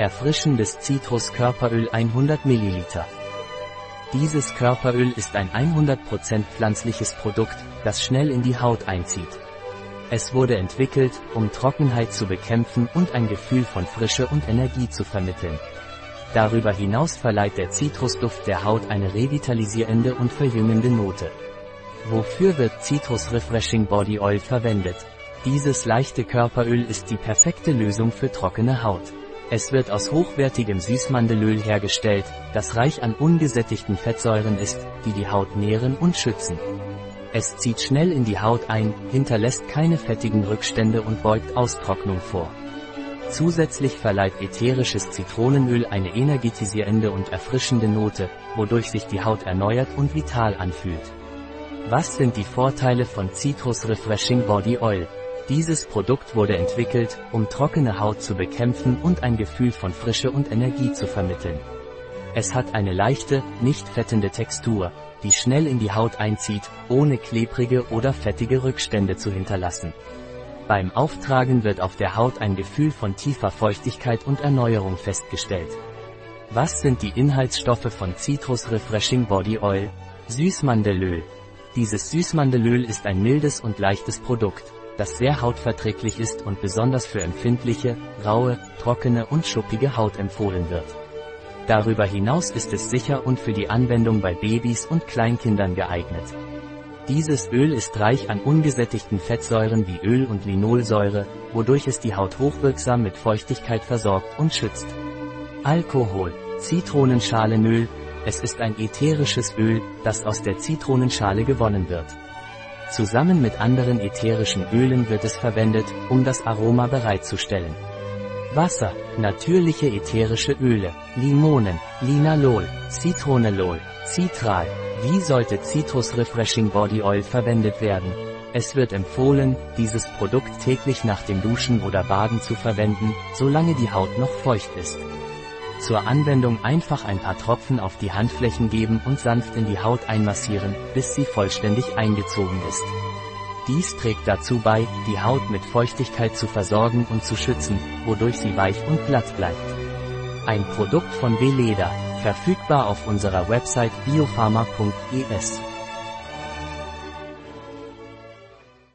Erfrischendes Zitruskörperöl 100 ml. Dieses Körperöl ist ein 100% pflanzliches Produkt, das schnell in die Haut einzieht. Es wurde entwickelt, um Trockenheit zu bekämpfen und ein Gefühl von Frische und Energie zu vermitteln. Darüber hinaus verleiht der Zitrusduft der Haut eine revitalisierende und verjüngende Note. Wofür wird Citrus Refreshing Body Oil verwendet? Dieses leichte Körperöl ist die perfekte Lösung für trockene Haut. Es wird aus hochwertigem Süßmandelöl hergestellt, das reich an ungesättigten Fettsäuren ist, die die Haut nähren und schützen. Es zieht schnell in die Haut ein, hinterlässt keine fettigen Rückstände und beugt Austrocknung vor. Zusätzlich verleiht ätherisches Zitronenöl eine energetisierende und erfrischende Note, wodurch sich die Haut erneuert und vital anfühlt. Was sind die Vorteile von Citrus Refreshing Body Oil? Dieses Produkt wurde entwickelt, um trockene Haut zu bekämpfen und ein Gefühl von Frische und Energie zu vermitteln. Es hat eine leichte, nicht fettende Textur, die schnell in die Haut einzieht, ohne klebrige oder fettige Rückstände zu hinterlassen. Beim Auftragen wird auf der Haut ein Gefühl von tiefer Feuchtigkeit und Erneuerung festgestellt. Was sind die Inhaltsstoffe von Citrus Refreshing Body Oil? Süßmandelöl. Dieses Süßmandelöl ist ein mildes und leichtes Produkt, das sehr hautverträglich ist und besonders für empfindliche, raue, trockene und schuppige Haut empfohlen wird. Darüber hinaus ist es sicher und für die Anwendung bei Babys und Kleinkindern geeignet. Dieses Öl ist reich an ungesättigten Fettsäuren wie Öl und Linolsäure, wodurch es die Haut hochwirksam mit Feuchtigkeit versorgt und schützt. Alkohol, Zitronenschalenöl, es ist ein ätherisches Öl, das aus der Zitronenschale gewonnen wird. Zusammen mit anderen ätherischen Ölen wird es verwendet, um das Aroma bereitzustellen. Wasser, natürliche ätherische Öle, Limonen, Linalol, Citronellol, Citral. Wie sollte Citrus Refreshing Body Oil verwendet werden? Es wird empfohlen, dieses Produkt täglich nach dem Duschen oder Baden zu verwenden, solange die Haut noch feucht ist. Zur Anwendung einfach ein paar Tropfen auf die Handflächen geben und sanft in die Haut einmassieren, bis sie vollständig eingezogen ist. Dies trägt dazu bei, die Haut mit Feuchtigkeit zu versorgen und zu schützen, wodurch sie weich und glatt bleibt. Ein Produkt von Veleda, verfügbar auf unserer Website biopharma.es.